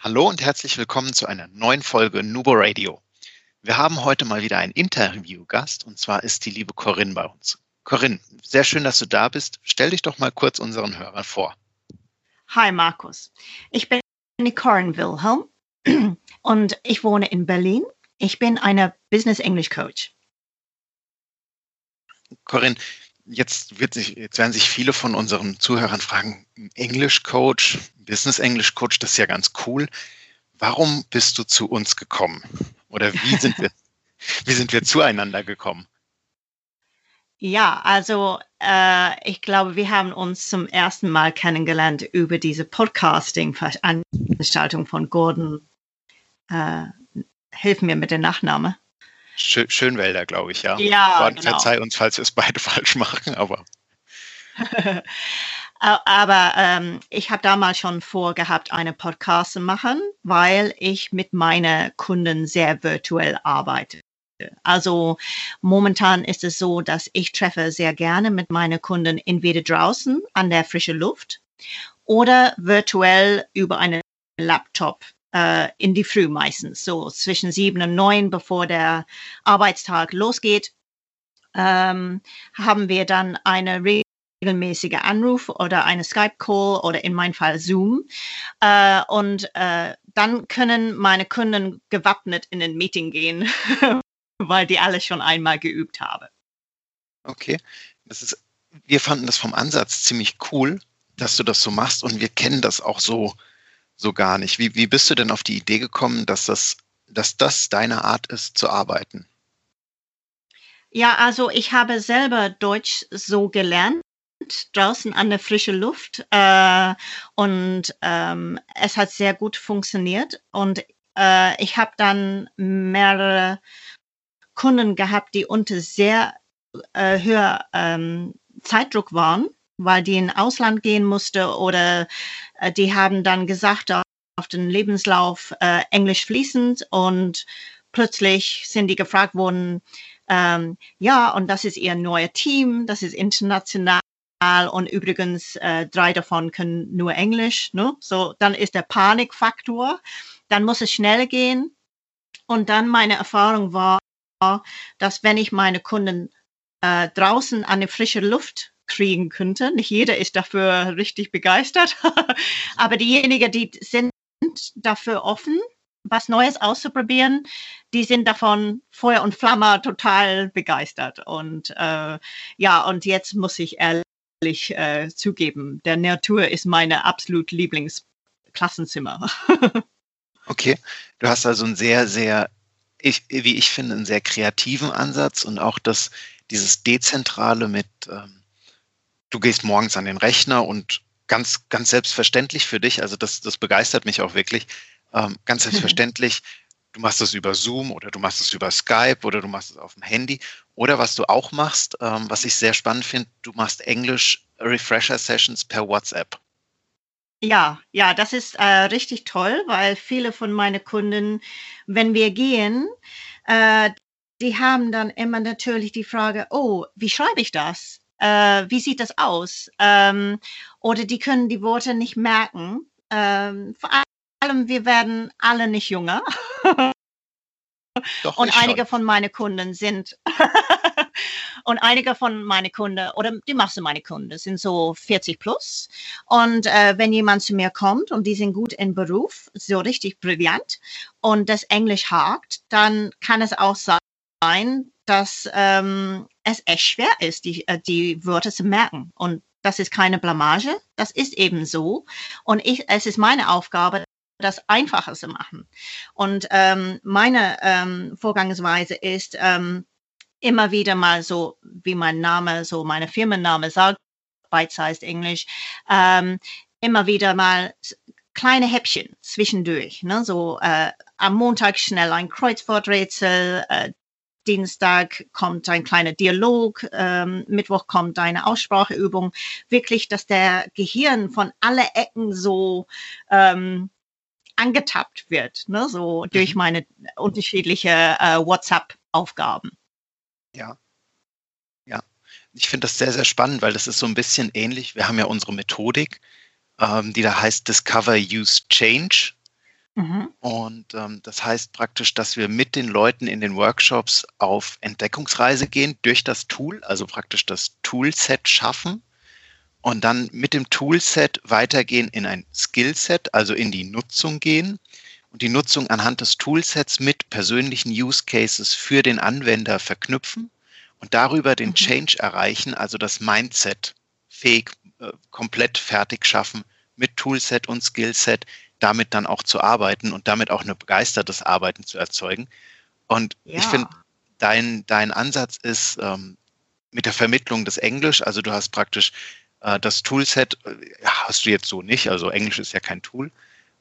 Hallo und herzlich willkommen zu einer neuen Folge Nubo Radio. Wir haben heute mal wieder einen Interviewgast und zwar ist die liebe Corinne bei uns. Corinne, sehr schön, dass du da bist. Stell dich doch mal kurz unseren Hörern vor. Hi Markus, ich bin Corinne Wilhelm und ich wohne in Berlin. Ich bin eine Business English Coach. Corinne, jetzt, wird sich, jetzt werden sich viele von unseren Zuhörern fragen, English Coach, Business English Coach, das ist ja ganz cool. Warum bist du zu uns gekommen? Oder wie sind wir, wie sind wir zueinander gekommen? Ja, also äh, ich glaube, wir haben uns zum ersten Mal kennengelernt über diese Podcasting-Veranstaltung von Gordon. Äh, hilf mir mit dem Nachname. Schönwälder, glaube ich, ja. Ja, genau. Verzeih uns, falls wir es beide falsch machen, aber. aber ähm, ich habe damals schon vorgehabt, eine Podcast zu machen, weil ich mit meinen Kunden sehr virtuell arbeite. Also momentan ist es so, dass ich treffe sehr gerne mit meinen Kunden entweder draußen an der frischen Luft oder virtuell über einen Laptop äh, in die Früh meistens, so zwischen sieben und neun, bevor der Arbeitstag losgeht, ähm, haben wir dann eine regelmäßige Anruf oder eine Skype-Call oder in meinem Fall Zoom. Äh, und äh, dann können meine Kunden gewappnet in ein Meeting gehen, weil die alle schon einmal geübt haben. Okay, das ist, wir fanden das vom Ansatz ziemlich cool, dass du das so machst und wir kennen das auch so, so gar nicht. Wie, wie bist du denn auf die Idee gekommen, dass das, dass das deine Art ist zu arbeiten? Ja, also ich habe selber Deutsch so gelernt draußen an der frischen Luft äh, und ähm, es hat sehr gut funktioniert und äh, ich habe dann mehrere Kunden gehabt, die unter sehr äh, höher ähm, Zeitdruck waren, weil die in Ausland gehen musste oder äh, die haben dann gesagt auf den Lebenslauf äh, Englisch fließend und plötzlich sind die gefragt worden, ähm, ja, und das ist ihr neues Team, das ist international und übrigens äh, drei davon können nur Englisch. Ne? So, dann ist der Panikfaktor, dann muss es schnell gehen. Und dann meine Erfahrung war, dass wenn ich meine Kunden äh, draußen an der frischen Luft kriegen könnte, nicht jeder ist dafür richtig begeistert, aber diejenigen, die sind dafür offen, was Neues auszuprobieren, die sind davon Feuer und Flamme total begeistert. Und äh, ja, und jetzt muss ich ehrlich äh, zugeben, der Natur ist meine absolut Lieblingsklassenzimmer. okay, du hast also ein sehr, sehr ich, wie ich finde, einen sehr kreativen Ansatz und auch das, dieses Dezentrale mit, ähm, du gehst morgens an den Rechner und ganz, ganz selbstverständlich für dich, also das, das begeistert mich auch wirklich, ähm, ganz selbstverständlich, du machst das über Zoom oder du machst es über Skype oder du machst es auf dem Handy. Oder was du auch machst, ähm, was ich sehr spannend finde, du machst Englisch Refresher Sessions per WhatsApp. Ja, ja, das ist äh, richtig toll, weil viele von meinen Kunden, wenn wir gehen, äh, die haben dann immer natürlich die Frage, oh, wie schreibe ich das? Äh, wie sieht das aus? Ähm, oder die können die Worte nicht merken. Ähm, vor allem, wir werden alle nicht jünger. Doch, und einige schon. von meinen Kunden sind und einige von meinen Kunden oder die Masse meiner Kunden sind so 40 plus. Und äh, wenn jemand zu mir kommt und die sind gut im Beruf, so richtig brillant und das Englisch hakt, dann kann es auch sein, dass ähm, es echt schwer ist, die, äh, die Wörter zu merken. Und das ist keine Blamage, das ist eben so. Und ich, es ist meine Aufgabe, das einfacher zu machen. Und ähm, meine ähm, Vorgangsweise ist ähm, immer wieder mal so, wie mein Name, so meine Firmenname sagt, Bite-Sized English, ähm, immer wieder mal kleine Häppchen zwischendurch. Ne? So äh, am Montag schnell ein Kreuzworträtsel, äh, Dienstag kommt ein kleiner Dialog, ähm, Mittwoch kommt eine Ausspracheübung. Wirklich, dass der Gehirn von alle Ecken so ähm, angetappt wird, ne? so durch mhm. meine unterschiedliche äh, WhatsApp-Aufgaben. Ja. Ja. Ich finde das sehr, sehr spannend, weil das ist so ein bisschen ähnlich. Wir haben ja unsere Methodik, ähm, die da heißt Discover, Use, Change. Mhm. Und ähm, das heißt praktisch, dass wir mit den Leuten in den Workshops auf Entdeckungsreise gehen durch das Tool, also praktisch das Toolset schaffen und dann mit dem Toolset weitergehen in ein Skillset, also in die Nutzung gehen und die Nutzung anhand des Toolsets mit persönlichen Use Cases für den Anwender verknüpfen und darüber den mhm. Change erreichen, also das Mindset fähig, äh, komplett fertig schaffen mit Toolset und Skillset damit dann auch zu arbeiten und damit auch eine begeistertes Arbeiten zu erzeugen. Und ja. ich finde, dein, dein Ansatz ist ähm, mit der Vermittlung des Englisch, also du hast praktisch äh, das Toolset, äh, hast du jetzt so nicht, also Englisch ist ja kein Tool.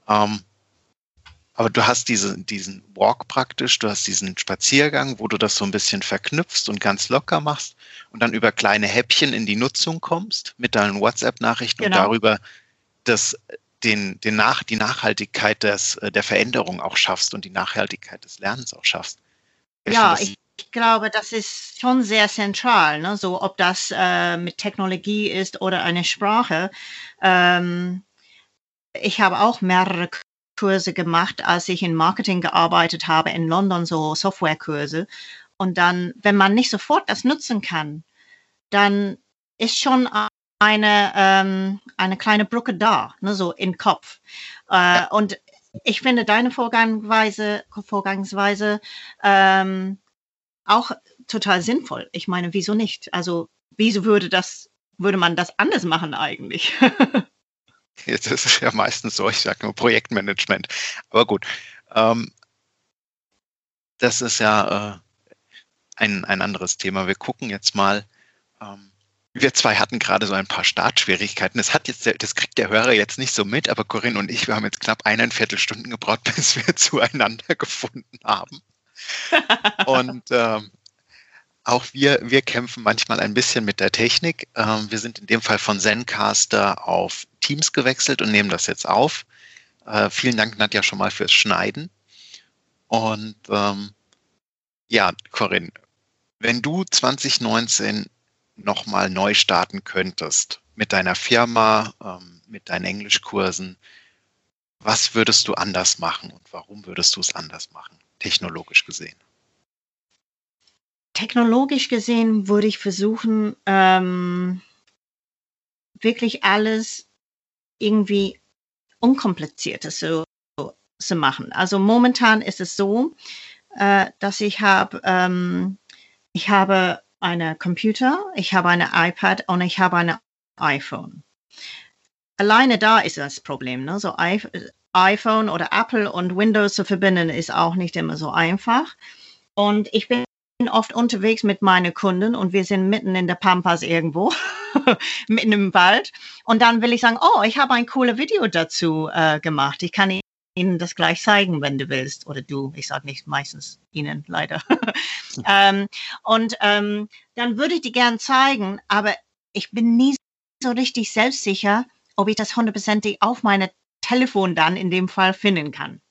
Ähm, aber du hast diese, diesen Walk praktisch, du hast diesen Spaziergang, wo du das so ein bisschen verknüpfst und ganz locker machst und dann über kleine Häppchen in die Nutzung kommst mit deinen WhatsApp-Nachrichten genau. und darüber das den, den nach, die Nachhaltigkeit des, äh, der Veränderung auch schaffst und die Nachhaltigkeit des Lernens auch schaffst. Ich ja, ich, ich, glaube, das ist schon sehr zentral. Ne? So, ob das äh, mit Technologie ist oder eine Sprache. Ähm, ich habe auch mehrere Kurse gemacht, als ich in Marketing gearbeitet habe in London, so Softwarekurse. Und dann, wenn man nicht sofort das nutzen kann, dann ist schon eine, ähm, eine kleine Brücke da, ne, so im Kopf. Äh, und ich finde deine Vorgangsweise, Vorgangsweise ähm, auch total sinnvoll. Ich meine, wieso nicht? Also, wieso würde das, würde man das anders machen eigentlich? Jetzt ist es ja meistens so, ich sage nur Projektmanagement. Aber gut. Ähm, das ist ja äh, ein, ein anderes Thema. Wir gucken jetzt mal, ähm, wir zwei hatten gerade so ein paar Startschwierigkeiten. Das hat jetzt, das kriegt der Hörer jetzt nicht so mit, aber Corinne und ich, wir haben jetzt knapp eineinviertel Stunden gebraucht, bis wir zueinander gefunden haben. und ähm, auch wir, wir kämpfen manchmal ein bisschen mit der Technik. Ähm, wir sind in dem Fall von Zencaster auf Teams gewechselt und nehmen das jetzt auf. Äh, vielen Dank, Nadja, schon mal fürs Schneiden. Und ähm, ja, Corinne, wenn du 2019 nochmal neu starten könntest mit deiner Firma, ähm, mit deinen Englischkursen, was würdest du anders machen und warum würdest du es anders machen, technologisch gesehen? Technologisch gesehen würde ich versuchen, ähm, wirklich alles irgendwie unkomplizierter zu, zu machen. Also momentan ist es so, äh, dass ich habe, ähm, ich habe einen Computer, ich habe eine iPad und ich habe ein iPhone. Alleine da ist das Problem. Ne? So iPhone oder Apple und Windows zu verbinden ist auch nicht immer so einfach. Und ich bin oft unterwegs mit meinen Kunden und wir sind mitten in der Pampas irgendwo, mitten im Wald. Und dann will ich sagen, oh, ich habe ein cooles Video dazu äh, gemacht. Ich kann ihnen das gleich zeigen, wenn du willst. Oder du, ich sage nicht meistens ihnen, leider. ähm, und ähm, dann würde ich die gern zeigen, aber ich bin nie so richtig selbstsicher, ob ich das hundertprozentig auf meine Telefon dann in dem Fall finden kann.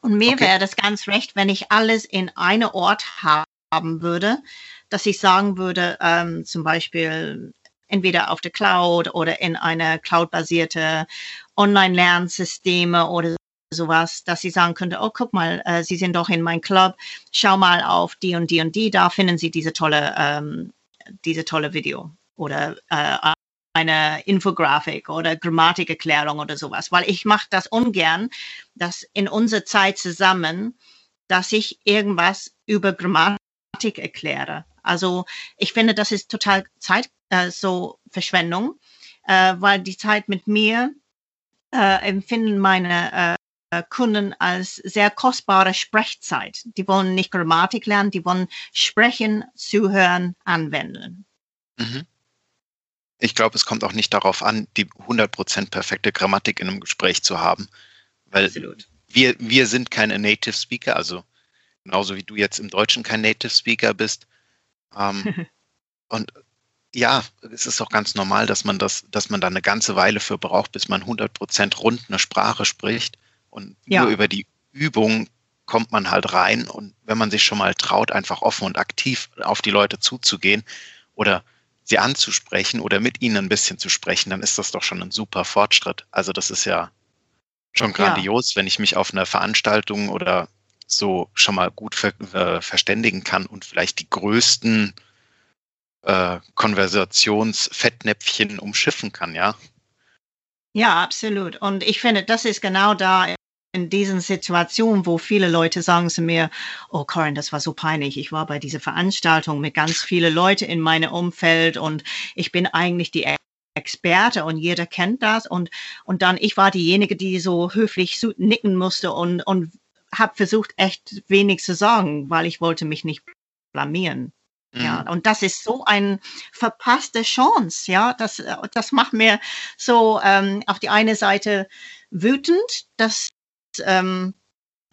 Und mir okay. wäre das ganz recht, wenn ich alles in einem Ort haben würde, dass ich sagen würde, ähm, zum Beispiel entweder auf der Cloud oder in einer cloud-basierte Online-Lernsysteme oder sowas, dass sie sagen könnte, oh, guck mal, äh, Sie sind doch in meinem Club, schau mal auf die und die und die, da finden Sie diese tolle, ähm, diese tolle Video oder äh, eine Infografik oder Grammatikerklärung oder sowas, weil ich mache das ungern, dass in unserer Zeit zusammen, dass ich irgendwas über Grammatik erkläre. Also ich finde, das ist total Zeit, äh, so Verschwendung, äh, weil die Zeit mit mir äh, empfinden meine äh, Kunden als sehr kostbare Sprechzeit. Die wollen nicht Grammatik lernen, die wollen sprechen, zuhören, anwenden. Mhm. ich glaube, es kommt auch nicht darauf an, die 100% perfekte Grammatik in einem Gespräch zu haben, weil Absolut. wir, wir sind keine Native Speaker, also genauso wie du jetzt im Deutschen kein Native Speaker bist. Ähm, und ja, es ist auch ganz normal, dass man das, dass man da eine ganze Weile für braucht, bis man 100% rund eine Sprache spricht. Und ja. nur über die Übung kommt man halt rein. Und wenn man sich schon mal traut, einfach offen und aktiv auf die Leute zuzugehen oder sie anzusprechen oder mit ihnen ein bisschen zu sprechen, dann ist das doch schon ein super Fortschritt. Also das ist ja schon grandios, ja. wenn ich mich auf einer Veranstaltung oder so schon mal gut ver äh, verständigen kann und vielleicht die größten äh, Konversationsfettnäpfchen umschiffen kann, ja. Ja, absolut. Und ich finde, das ist genau da in diesen Situationen, wo viele Leute sagen zu mir, oh Corin, das war so peinlich. Ich war bei dieser Veranstaltung mit ganz vielen Leuten in meinem Umfeld und ich bin eigentlich die Experte und jeder kennt das und, und dann ich war diejenige, die so höflich nicken musste und, und habe versucht, echt wenig zu sagen, weil ich wollte mich nicht blamieren. Ja, mhm. und das ist so eine verpasste Chance. Ja, das, das macht mir so ähm, auf die eine Seite wütend, dass, ähm,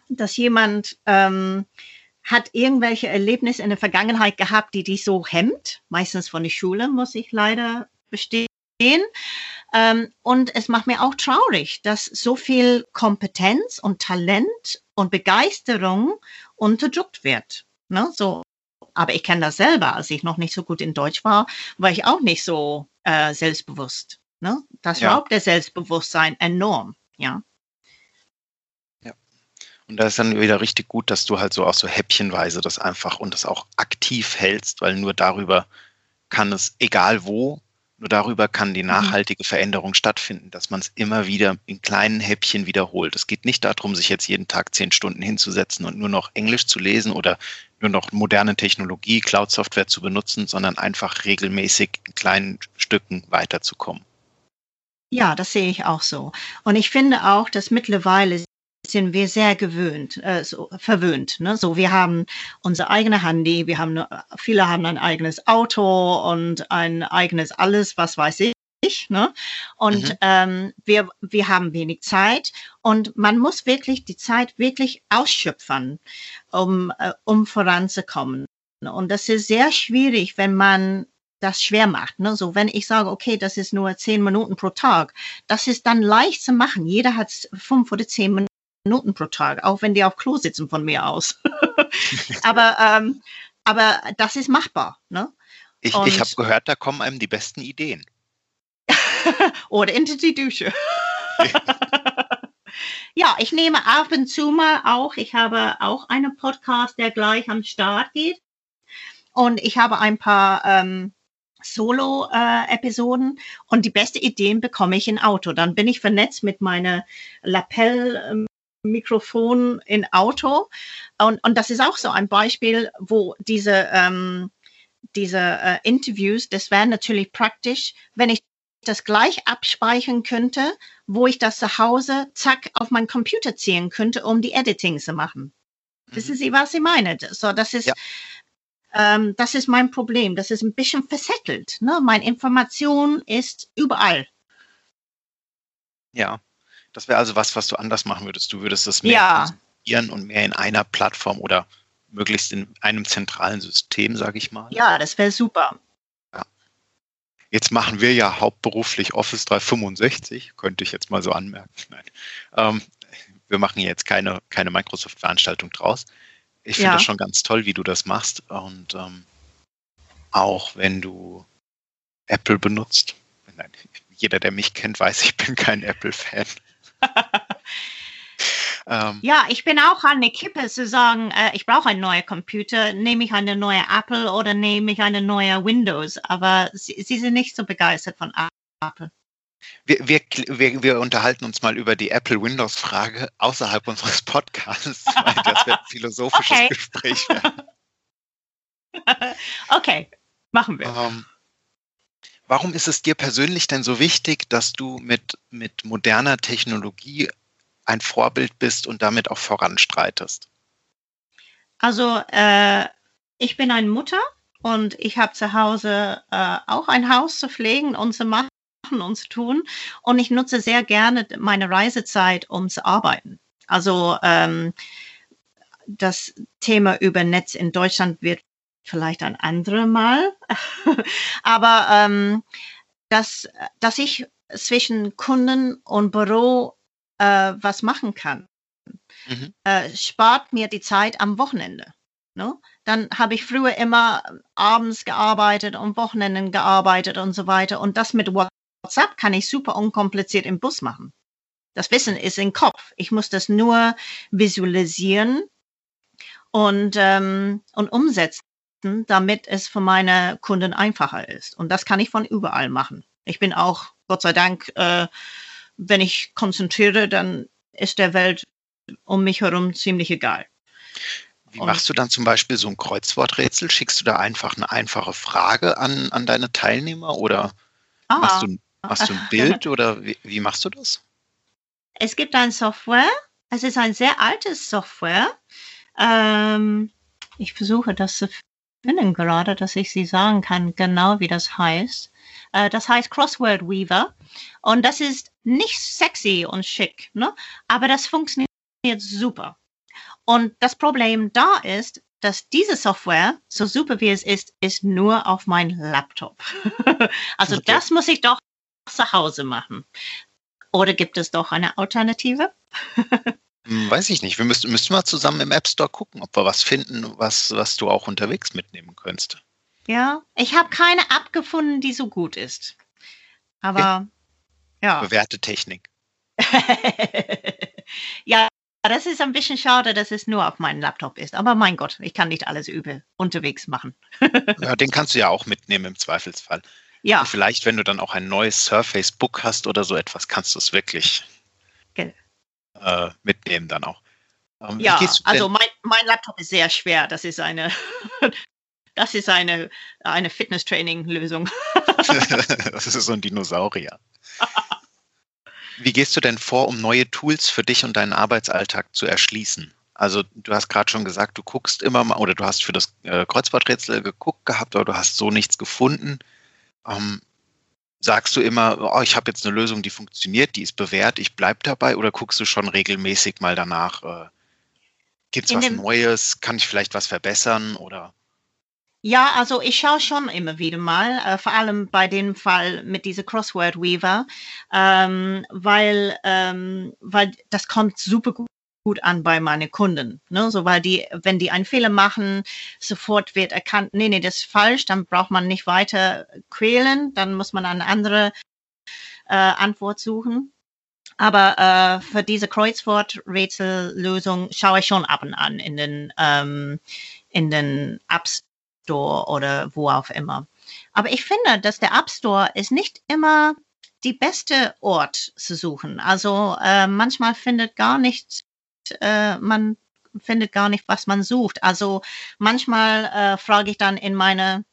dass jemand ähm, hat irgendwelche Erlebnisse in der Vergangenheit gehabt, die dich so hemmt. Meistens von der Schule, muss ich leider bestehen. Ähm, und es macht mir auch traurig, dass so viel Kompetenz und Talent und Begeisterung unterdrückt wird. Ne? So, aber ich kenne das selber, als ich noch nicht so gut in Deutsch war, war ich auch nicht so äh, selbstbewusst. Ne? Das ja. raubt der Selbstbewusstsein enorm, ja. Ja. Und da ist dann wieder richtig gut, dass du halt so auch so häppchenweise das einfach und das auch aktiv hältst, weil nur darüber kann es, egal wo, nur darüber kann die mhm. nachhaltige Veränderung stattfinden, dass man es immer wieder in kleinen Häppchen wiederholt. Es geht nicht darum, sich jetzt jeden Tag zehn Stunden hinzusetzen und nur noch Englisch zu lesen oder nur noch moderne Technologie, Cloud-Software zu benutzen, sondern einfach regelmäßig in kleinen Stücken weiterzukommen. Ja, das sehe ich auch so. Und ich finde auch, dass mittlerweile sind wir sehr gewöhnt, äh, so, verwöhnt. Ne? So, wir haben unser eigenes Handy, wir haben, viele haben ein eigenes Auto und ein eigenes alles, was weiß ich. Ne? Und mhm. ähm, wir, wir haben wenig Zeit und man muss wirklich die Zeit wirklich ausschöpfen, um, äh, um voranzukommen. Und das ist sehr schwierig, wenn man das schwer macht. Ne? So, wenn ich sage, okay, das ist nur zehn Minuten pro Tag, das ist dann leicht zu machen. Jeder hat fünf oder zehn Minuten pro Tag, auch wenn die auf Klo sitzen von mir aus. aber, ähm, aber das ist machbar. Ne? Ich, ich habe gehört, da kommen einem die besten Ideen. Oder into die Dusche. ja, ich nehme ab und zu mal auch, ich habe auch einen Podcast, der gleich am Start geht. Und ich habe ein paar ähm, Solo-Episoden äh, und die besten Ideen bekomme ich im Auto. Dann bin ich vernetzt mit meiner Lapel ähm, Mikrofon in Auto. Und, und das ist auch so ein Beispiel, wo diese, ähm, diese äh, Interviews, das wäre natürlich praktisch, wenn ich das gleich abspeichern könnte, wo ich das zu Hause zack auf meinen Computer ziehen könnte, um die Editing zu machen. Mhm. Wissen Sie, was ich meine? So, das ist, ja. ähm, das ist mein Problem. Das ist ein bisschen versettelt. Ne? Meine Information ist überall. Ja, das wäre also was, was du anders machen würdest. Du würdest das mehr ja. und mehr in einer Plattform oder möglichst in einem zentralen System, sage ich mal. Ja, das wäre super. Ja. Jetzt machen wir ja hauptberuflich Office 365, könnte ich jetzt mal so anmerken. Nein. Ähm, wir machen jetzt keine, keine Microsoft-Veranstaltung draus. Ich finde ja. das schon ganz toll, wie du das machst. Und ähm, auch wenn du Apple benutzt. Nein, jeder, der mich kennt, weiß, ich bin kein Apple-Fan ähm, ja, ich bin auch an der Kippe zu sagen, äh, ich brauche einen neuen Computer, nehme ich eine neue Apple oder nehme ich eine neue Windows, aber sie, sie sind nicht so begeistert von Apple. Wir, wir, wir, wir, unterhalten uns mal über die Apple-Windows-Frage außerhalb unseres Podcasts, weil das wird ein philosophisches okay. Gespräch werden. okay, machen wir. Ähm, Warum ist es dir persönlich denn so wichtig, dass du mit, mit moderner Technologie ein Vorbild bist und damit auch voranstreitest? Also äh, ich bin eine Mutter und ich habe zu Hause äh, auch ein Haus zu pflegen und zu machen und zu tun. Und ich nutze sehr gerne meine Reisezeit, um zu arbeiten. Also ähm, das Thema über Netz in Deutschland wird vielleicht ein anderes Mal. Aber ähm, dass, dass ich zwischen Kunden und Büro äh, was machen kann, mhm. äh, spart mir die Zeit am Wochenende. Ne? Dann habe ich früher immer abends gearbeitet und Wochenenden gearbeitet und so weiter. Und das mit WhatsApp kann ich super unkompliziert im Bus machen. Das Wissen ist im Kopf. Ich muss das nur visualisieren und, ähm, und umsetzen, damit es für meine Kunden einfacher ist. Und das kann ich von überall machen. Ich bin auch, Gott sei Dank, äh, wenn ich konzentriere, dann ist der Welt um mich herum ziemlich egal. Wie machst du dann zum Beispiel so ein Kreuzworträtsel? Schickst du da einfach eine einfache Frage an, an deine Teilnehmer oder ah. machst, du, machst du ein Bild oder wie, wie machst du das? Es gibt ein Software, es ist ein sehr altes Software. Ähm, ich versuche das zu finden gerade, dass ich sie sagen kann, genau wie das heißt. Äh, das heißt Crossword Weaver und das ist nicht sexy und schick, ne? aber das funktioniert super. Und das Problem da ist, dass diese Software, so super wie es ist, ist nur auf mein Laptop. also okay. das muss ich doch zu Hause machen. Oder gibt es doch eine Alternative? Hm, weiß ich nicht. Wir müssten, müssten mal zusammen im App Store gucken, ob wir was finden, was, was du auch unterwegs mitnehmen könntest. Ja, ich habe keine App gefunden, die so gut ist. Aber okay. ja. Bewährte Technik. ja, das ist ein bisschen schade, dass es nur auf meinem Laptop ist. Aber mein Gott, ich kann nicht alles übel unterwegs machen. ja, den kannst du ja auch mitnehmen im Zweifelsfall. Ja. Und vielleicht, wenn du dann auch ein neues Surface Book hast oder so etwas, kannst du es wirklich. Äh, mitnehmen dann auch. Ähm, ja, also mein, mein Laptop ist sehr schwer. Das ist eine, das ist eine, eine Fitness-Training-Lösung. das ist so ein Dinosaurier. Wie gehst du denn vor, um neue Tools für dich und deinen Arbeitsalltag zu erschließen? Also du hast gerade schon gesagt, du guckst immer mal oder du hast für das äh, Kreuzworträtsel geguckt gehabt, aber du hast so nichts gefunden. Ähm, sagst du immer, oh, ich habe jetzt eine Lösung, die funktioniert, die ist bewährt, ich bleibe dabei? Oder guckst du schon regelmäßig mal danach, äh, gibt es was Neues, kann ich vielleicht was verbessern? Oder? Ja, also ich schaue schon immer wieder mal, äh, vor allem bei dem Fall mit dieser Crossword Weaver, ähm, weil, ähm, weil das kommt super gut gut an bei meinen Kunden. Ne? So, weil die, wenn die einen Fehler machen, sofort wird erkannt, nee, nee, das ist falsch, dann braucht man nicht weiter quälen, dann muss man eine andere äh, Antwort suchen. Aber äh, für diese Kreuzworträtsellösung schaue ich schon ab und an in den, ähm, in den Apps Store oder wo auch immer. Aber ich finde, dass der App Store ist nicht immer die beste Ort zu suchen. Also äh, manchmal findet gar nicht, äh, man findet gar nicht, was man sucht. Also manchmal äh, frage ich dann in meine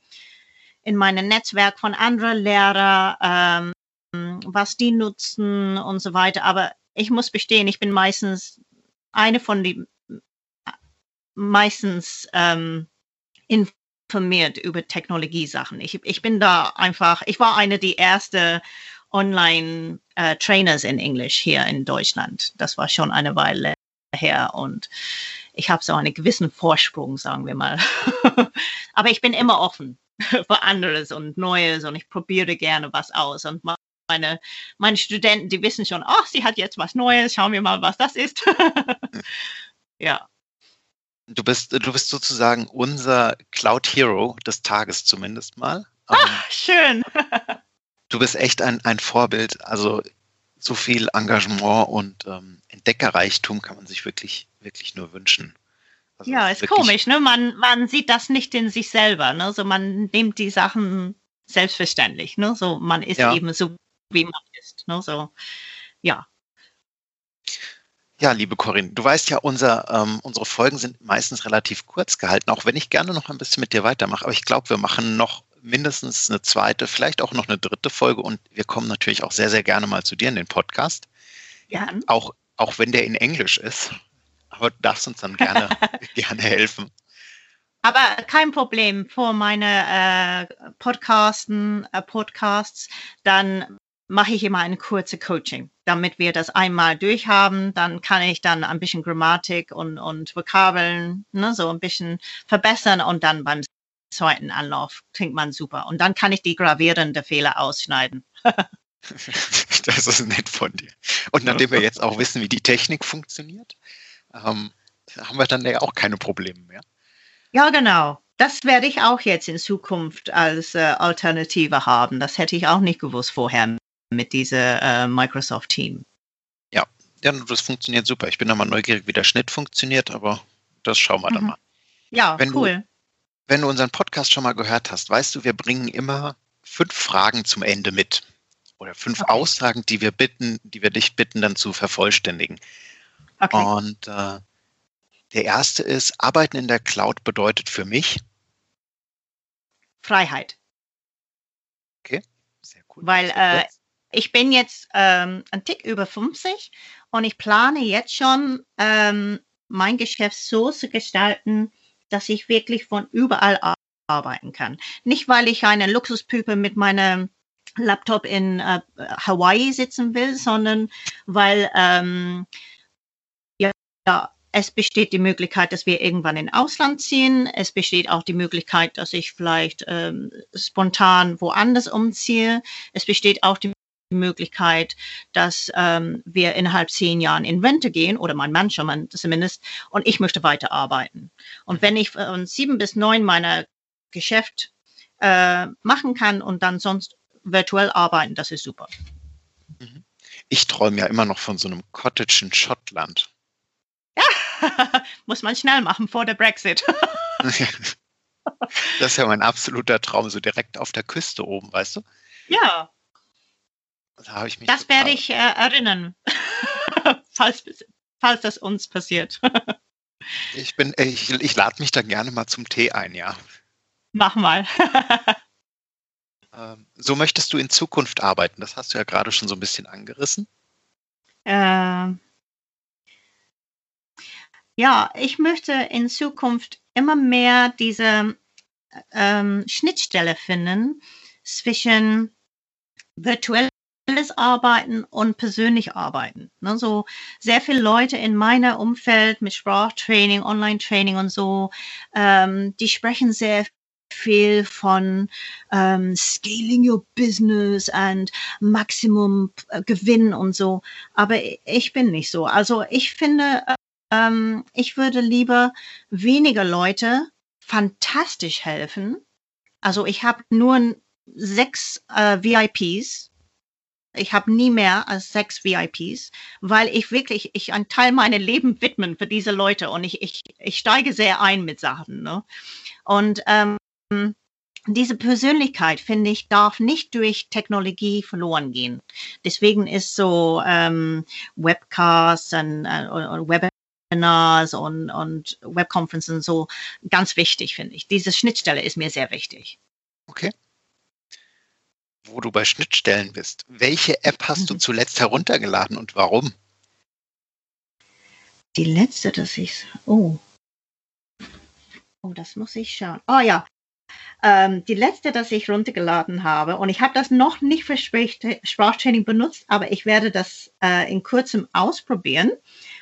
in meinem Netzwerk von anderen Lehrern, ähm, was die nutzen und so weiter. Aber ich muss bestehen, ich bin meistens eine von den meistens ähm, in informiert über Technologiesachen. Ich, ich bin da einfach, ich war eine der ersten Online-Trainers äh, in Englisch hier in Deutschland. Das war schon eine Weile her und ich habe so einen gewissen Vorsprung, sagen wir mal. Aber ich bin immer offen für anderes und Neues und ich probiere gerne was aus und meine, meine Studenten, die wissen schon, ach, sie hat jetzt was Neues, schauen wir mal, was das ist. ja. Du bist, du bist sozusagen unser Cloud Hero des Tages zumindest mal. Ah, ähm, schön. du bist echt ein, ein Vorbild. Also so viel Engagement und ähm, Entdeckerreichtum kann man sich wirklich, wirklich nur wünschen. Also ja, ist komisch, ne? Man, man sieht das nicht in sich selber, ne? So man nimmt die Sachen selbstverständlich, ne? So man ist ja. eben so, wie man ist, ne? So, ja. Ja, liebe Corinne, du weißt ja, unser, ähm, unsere Folgen sind meistens relativ kurz gehalten, auch wenn ich gerne noch ein bisschen mit dir weitermache. Aber ich glaube, wir machen noch mindestens eine zweite, vielleicht auch noch eine dritte Folge und wir kommen natürlich auch sehr, sehr gerne mal zu dir in den Podcast. Ja. Auch, auch wenn der in Englisch ist. Aber du darfst uns dann gerne, gerne helfen. Aber kein Problem vor meine äh, Podcasten, äh, Podcasts, dann mache ich immer eine kurze Coaching, damit wir das einmal durchhaben. Dann kann ich dann ein bisschen Grammatik und, und Vokabeln ne, so ein bisschen verbessern und dann beim zweiten Anlauf klingt man super. Und dann kann ich die gravierenden Fehler ausschneiden. das ist nett von dir. Und nachdem wir jetzt auch wissen, wie die Technik funktioniert, ähm, haben wir dann ja auch keine Probleme mehr. Ja, genau. Das werde ich auch jetzt in Zukunft als äh, Alternative haben. Das hätte ich auch nicht gewusst vorher mit dieser äh, Microsoft Team. Ja, ja, das funktioniert super. Ich bin da mal neugierig, wie der Schnitt funktioniert, aber das schauen wir mhm. dann mal. Ja, wenn cool. Du, wenn du unseren Podcast schon mal gehört hast, weißt du, wir bringen immer fünf Fragen zum Ende mit. Oder fünf okay. Aussagen, die wir bitten, die wir dich bitten, dann zu vervollständigen. Okay. Und äh, der erste ist, Arbeiten in der Cloud bedeutet für mich Freiheit. Okay, sehr cool. Weil äh, ich bin jetzt ähm, ein Tick über 50 und ich plane jetzt schon, ähm, mein Geschäft so zu gestalten, dass ich wirklich von überall arbeiten kann. Nicht, weil ich eine Luxuspüpe mit meinem Laptop in äh, Hawaii sitzen will, sondern weil ähm, ja, es besteht die Möglichkeit, dass wir irgendwann in Ausland ziehen. Es besteht auch die Möglichkeit, dass ich vielleicht ähm, spontan woanders umziehe. Es besteht auch die Möglichkeit, dass ähm, wir innerhalb zehn Jahren in Rente gehen oder mein Mann schon mal zumindest und ich möchte weiterarbeiten. Und wenn ich von sieben bis neun meiner Geschäft äh, machen kann und dann sonst virtuell arbeiten, das ist super. Mhm. Ich träume ja immer noch von so einem Cottage in Schottland. Ja, muss man schnell machen vor der Brexit. das ist ja mein absoluter Traum, so direkt auf der Küste oben, weißt du? Ja, da ich mich das werde ich äh, erinnern, falls, falls das uns passiert. ich bin, ich, ich lade mich da gerne mal zum Tee ein, ja. Mach mal. ähm, so möchtest du in Zukunft arbeiten. Das hast du ja gerade schon so ein bisschen angerissen. Ähm, ja, ich möchte in Zukunft immer mehr diese ähm, Schnittstelle finden zwischen virtuell Arbeiten und persönlich arbeiten. Ne, so sehr viele Leute in meiner Umfeld mit Sprachtraining, Online-Training und so, ähm, die sprechen sehr viel von ähm, scaling your business and Maximum äh, Gewinn und so. Aber ich bin nicht so. Also ich finde, ähm, ich würde lieber weniger Leute fantastisch helfen. Also ich habe nur sechs äh, VIPs ich habe nie mehr als sechs VIPs, weil ich wirklich, ich einen Teil meiner Leben widmen für diese Leute und ich, ich, ich steige sehr ein mit Sachen. Ne? Und ähm, diese Persönlichkeit, finde ich, darf nicht durch Technologie verloren gehen. Deswegen ist so ähm, Webcasts und, äh, und Webinars und, und Webconferences so ganz wichtig, finde ich. Diese Schnittstelle ist mir sehr wichtig. Okay wo du bei Schnittstellen bist. Welche App hast du mhm. zuletzt heruntergeladen und warum? Die letzte, dass ich. Oh. Oh, das muss ich schauen. Oh ja. Ähm, die letzte, dass ich runtergeladen habe, und ich habe das noch nicht für Sprachtraining benutzt, aber ich werde das äh, in kurzem ausprobieren.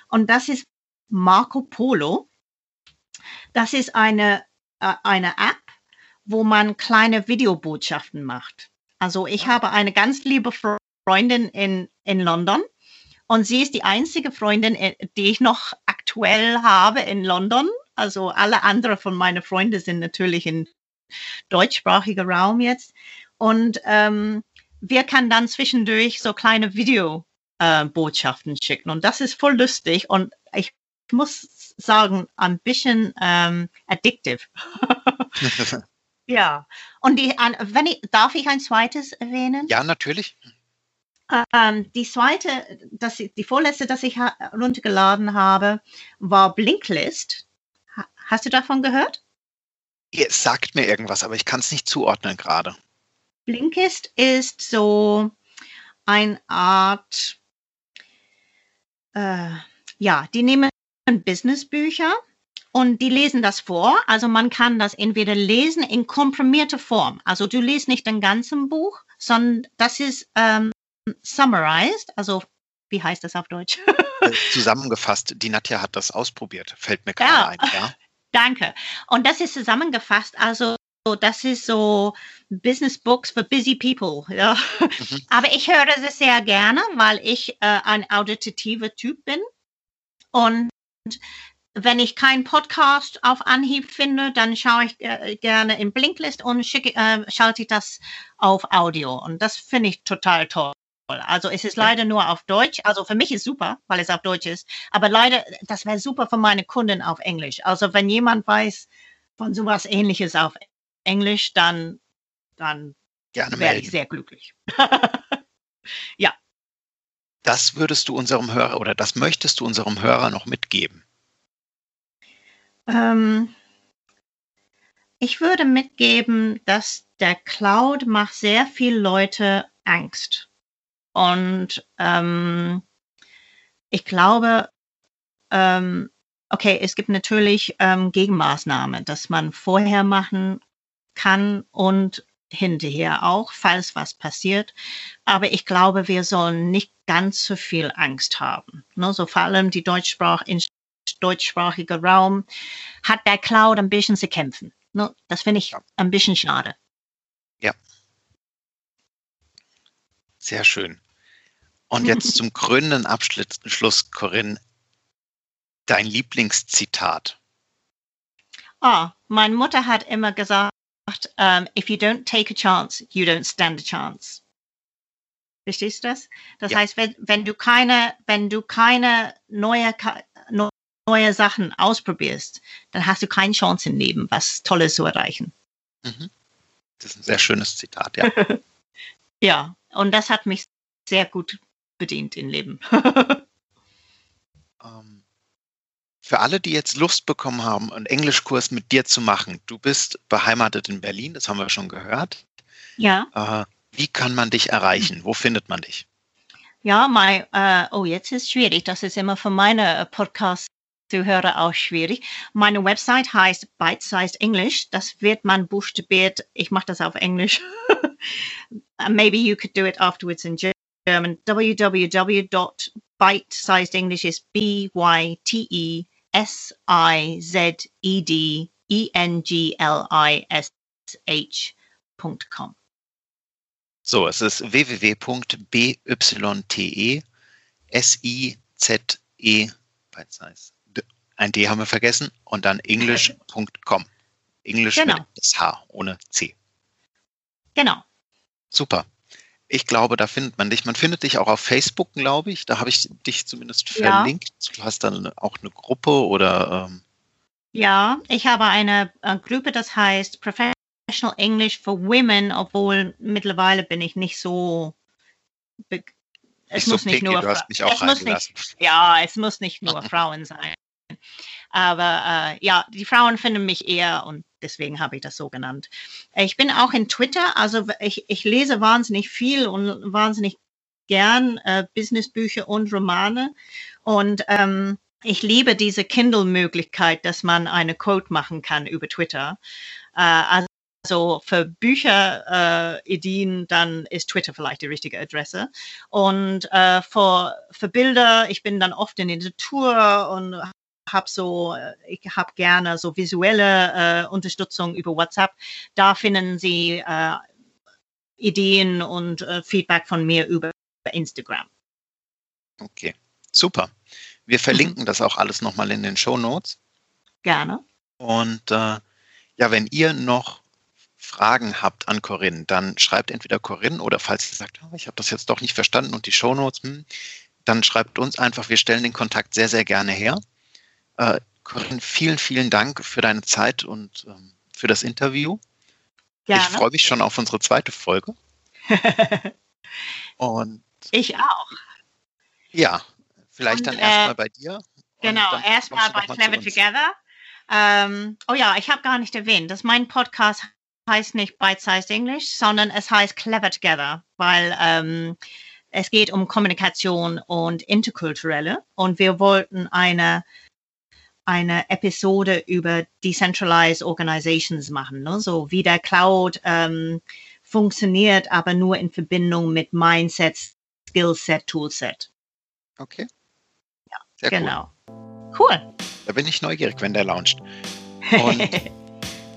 Und das ist Marco Polo. Das ist eine, äh, eine App, wo man kleine Videobotschaften macht. Also ich habe eine ganz liebe Freundin in, in London und sie ist die einzige Freundin, äh, die ich noch aktuell habe in London. Also alle anderen von meinen Freunden sind natürlich in deutschsprachiger Raum jetzt. Und ähm, wir können dann zwischendurch so kleine Videobotschaften äh, schicken. Und das ist voll lustig. Und ich muss sagen, ein bisschen ähm, addictive. Ja, und die, wenn ich, darf ich ein zweites erwähnen? Ja, natürlich. Ähm, die zweite, das, die vorletzte, das ich runtergeladen habe, war Blinklist. Hast du davon gehört? Es sagt mir irgendwas, aber ich kann es nicht zuordnen gerade. Blinkist ist so eine Art, äh, ja, die nehmen Businessbücher und die lesen das vor. Also man kann das entweder lesen in komprimierter Form. Also du liest nicht den ganzen Buch, sondern das ist ähm, summarized. Also wie heißt das auf Deutsch? Äh, zusammengefasst. Die Nadja hat das ausprobiert. Fällt mir gerade Ja. ein. Ja. Danke. Und das ist zusammengefasst. Also das ist so Business Books for busy people. Ja. Mhm. Aber ich höre das sehr gerne, weil ich äh, ein auditativer Typ bin. Und wenn ich keinen Podcast auf Anhieb finde, dann schaue ich äh, gerne in Blinklist und schicke, äh, schalte ich das auf Audio. Und das finde ich total toll. Also es ist Ja. leider nur auf Deutsch. Also für mich ist super, weil es auf Deutsch ist. Aber leider, das wäre super für meine Kunden auf Englisch. Also wenn jemand weiß von sowas ähnliches auf Englisch, dann, dann wäre ich sehr glücklich. Das würdest du unserem Hörer oder das möchtest du unserem Hörer noch mitgeben. Ähm, ich würde mitgeben, dass der Cloud macht sehr viele Leute Angst. Und ähm, ich glaube, ähm, okay, es gibt natürlich ähm, Gegenmaßnahmen, dass man vorher machen kann und hinterher auch, falls was passiert. Aber ich glaube, wir sollen nicht ganz so viel Angst haben. Ne? So vor allem die Deutschsprach in deutschsprachiger Raum hat der Cloud ein bisschen zu kämpfen. Das finde ich Ja. ein bisschen schade. Sehr schön. Und jetzt zum krönenden Abschluss, Schluss, Corinne, dein Lieblingszitat. Ah, meine Mutter hat immer gesagt, ähm, if you don't take a chance, you don't stand a chance. Verstehst du das? Das Ja. heißt, wenn, wenn du keine, wenn du keine neue, neue Sachen ausprobierst, dann hast du keine Chance im Leben, was Tolles zu erreichen. Mhm. Das ist ein sehr schönes Zitat, ja. Ja, und das hat mich sehr gut bedient im Leben. Ähm, Für alle, die jetzt Lust bekommen haben, einen Englischkurs mit dir zu machen, du bist beheimatet in Berlin, das haben wir schon gehört. ja. Äh, Wie kann man dich erreichen? Wo findet man dich? Ja, mein, äh, oh, jetzt ist schwierig. Das ist immer für meine äh, Podcast-Zuhörer auch schwierig. Meine Website heißt Bite Sized English. Das wird man buchstabiert. Ich mache das auf Englisch. Maybe you could do it afterwards in German. www.bitesizedenglish is B Y T E S I Z E D E N G L I S H dot com. So, es ist www.byte S-I-Z-E, Bite-Size. D- ein D haben wir vergessen, und dann english.com. English Genau. mit das H, ohne C. Genau. Super. Ich glaube, da findet man dich. Man findet dich auch auf Facebook, glaube ich. Da habe ich dich zumindest Ja. verlinkt. Du hast dann auch eine Gruppe oder ähm, Ja, ich habe eine äh, Gruppe, das heißt Professional English for Women, obwohl mittlerweile bin ich nicht so. Es nicht so muss nicht nur Du hast mich auch es muss nicht, reingelassen. ja, es muss nicht nur Frauen sein. Aber äh, ja, die Frauen finden mich eher und deswegen habe ich das so genannt. Ich bin auch in Twitter, also ich, ich lese wahnsinnig viel und wahnsinnig gern äh, Businessbücher und Romane. Und ähm, ich liebe diese Kindle-Möglichkeit, dass man eine Quote machen kann über Twitter. Äh, also für Bücherideen, dann ist Twitter vielleicht die richtige Adresse. Und äh, für, für Bilder, ich bin dann oft in der Tour und habe so, äh, ich habe gerne so visuelle äh, Unterstützung über WhatsApp. Da finden Sie äh, Ideen und äh, Feedback von mir über Instagram. Okay, super. Wir verlinken das auch alles nochmal in den Show Notes. Gerne. Und äh, ja, wenn ihr noch Fragen habt an Corinne, dann schreibt entweder Corinne oder falls ihr sagt, oh, ich habe das jetzt doch nicht verstanden und die Shownotes, hm, dann schreibt uns einfach, wir stellen den Kontakt sehr, sehr gerne her. Äh, Corinne, vielen, vielen Dank für deine Zeit und ähm, für das Interview. Ich Gerne. freue mich schon auf unsere zweite Folge. Und ich auch. ja, vielleicht Und, dann äh, erstmal bei dir. Genau, erstmal bei Clever. Together. Ähm, oh ja, ich habe gar nicht erwähnt, dass mein Podcast heißt nicht Bite-Sized English, sondern es heißt Clever Together, weil ähm, es geht um Kommunikation und Interkulturelle und wir wollten eine eine Episode über Decentralized Organizations machen, ne? so wie der Cloud ähm, funktioniert, aber nur in Verbindung mit Mindset, Skillset, Toolset. Okay. Ja, Sehr genau. Cool. cool. Da bin ich neugierig, wenn der launcht. Und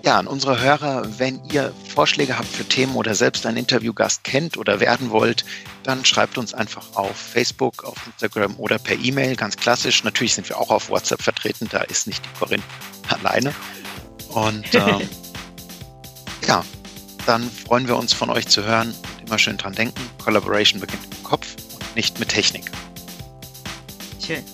ja, an unsere Hörer, wenn ihr Vorschläge habt für Themen oder selbst einen Interviewgast kennt oder werden wollt, dann schreibt uns einfach auf Facebook, auf Instagram oder per E-Mail, ganz klassisch. Natürlich sind wir auch auf WhatsApp vertreten, da ist nicht die Corinne alleine. Und ähm, ja, dann freuen wir uns von euch zu hören und immer schön dran denken. Collaboration beginnt im Kopf und nicht mit Technik. Schön.